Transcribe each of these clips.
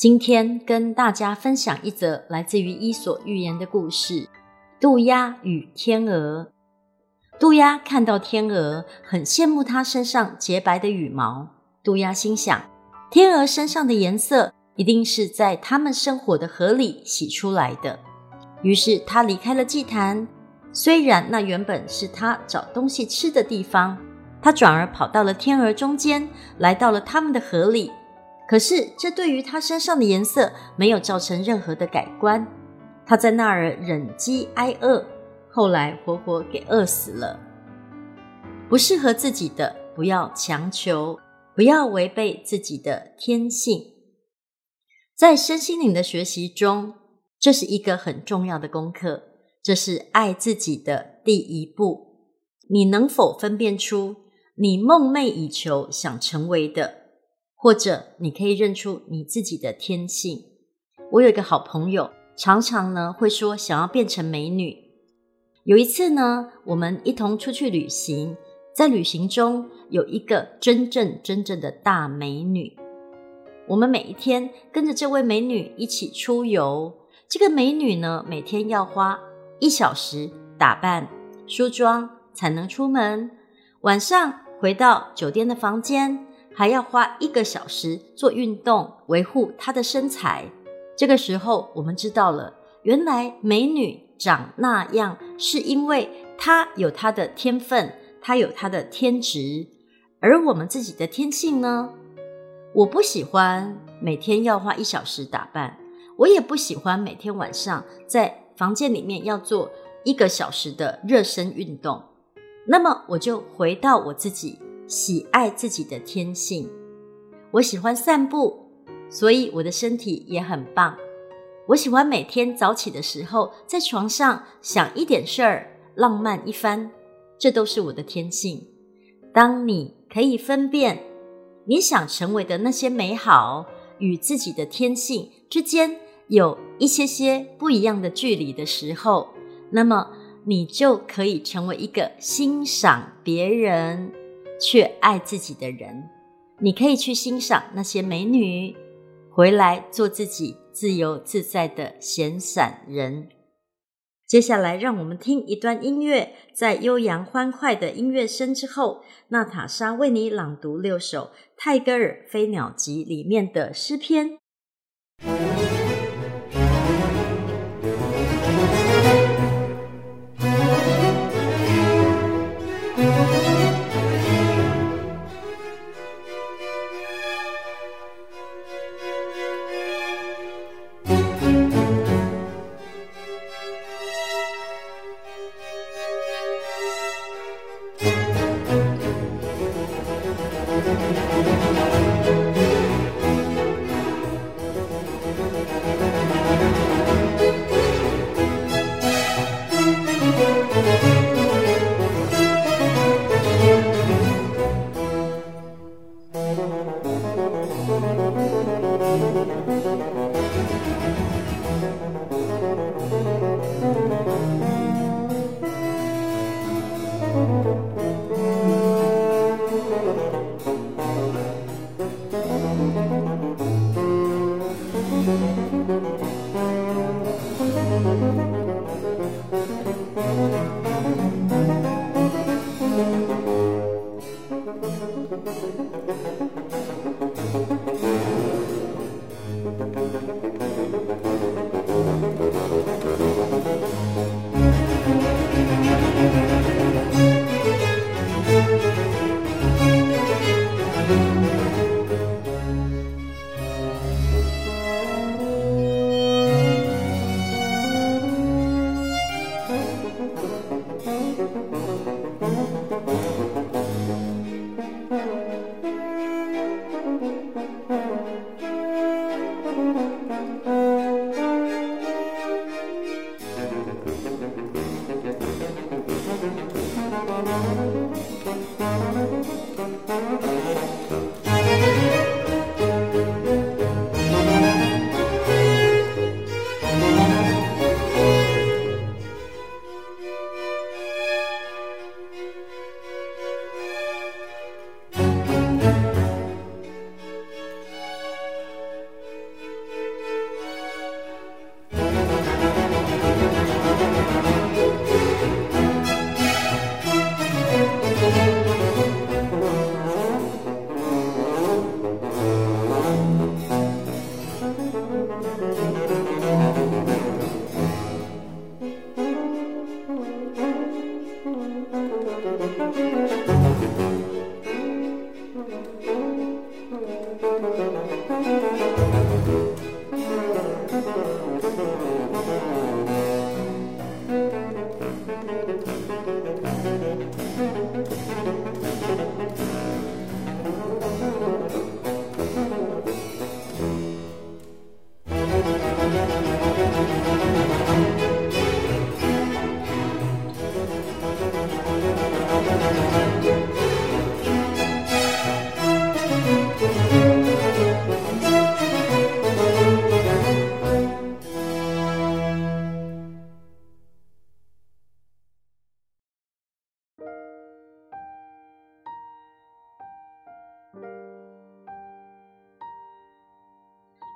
今天跟大家分享一则来自于《伊索寓言》的故事：渡鸦与天鹅。渡鸦看到天鹅，很羡慕它身上洁白的羽毛。渡鸦心想，天鹅身上的颜色。一定是在他们生活的河里洗出来的。于是他离开了祭坛，虽然那原本是他找东西吃的地方，他转而跑到了天鹅中间，来到了它们的河里。可是这对于他身上的颜色没有造成任何的改观。他在那儿忍饥挨饿，后来活活给饿死了。不适合自己的，不要强求，不要违背自己的天性。在身心灵的学习中，这是一个很重要的功课，这是爱自己的第一步。你能否分辨出你梦寐以求想成为的，或者你可以认出你自己的天性？我有一个好朋友，常常呢会说想要变成美女。有一次呢，我们一同出去旅行，在旅行中有一个真正真正的大美女。我们每一天跟着这位美女一起出游。这个美女呢，每天要花一小时打扮、梳妆才能出门。晚上回到酒店的房间，还要花一个小时做运动，维护她的身材。这个时候，我们知道了，原来美女长那样，是因为她有她的天分，她有她的天职。而我们自己的天性呢？我不喜欢每天要花一小时打扮，我也不喜欢每天晚上在房间里面要做一个小时的热身运动。那么我就回到我自己喜爱自己的天性。我喜欢散步，所以我的身体也很棒。我喜欢每天早起的时候在床上想一点事儿，浪漫一番，这都是我的天性。当你可以分辨。你想成为的那些美好与自己的天性之间有一些些不一样的距离的时候，那么你就可以成为一个欣赏别人却爱自己的人。你可以去欣赏那些美女，回来做自己自由自在的闲散人。接下来，让我们听一段音乐，在悠扬欢快的音乐声之后，娜塔莎为你朗读六首泰戈尔《飞鸟集》里面的诗篇。Thank you. thank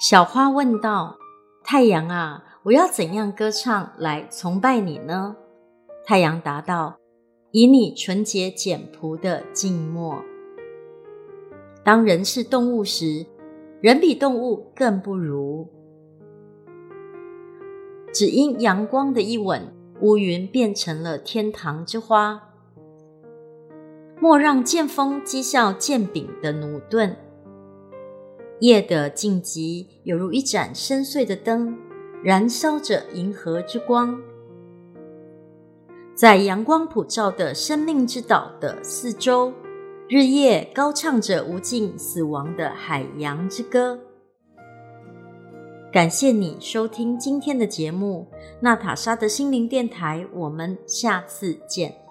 小花问道：“太阳啊，我要怎样歌唱来崇拜你呢？”太阳答道：“以你纯洁简朴的静默。当人是动物时，人比动物更不如。只因阳光的一吻，乌云变成了天堂之花。莫让剑锋讥笑剑柄的駑钝。”夜的静寂，犹如一盏深邃的灯，燃烧着银河之光，在阳光普照的生命之岛的四周，日夜高唱着无尽死亡的海洋之歌。感谢你收听今天的节目，娜塔莎的心灵电台，我们下次见。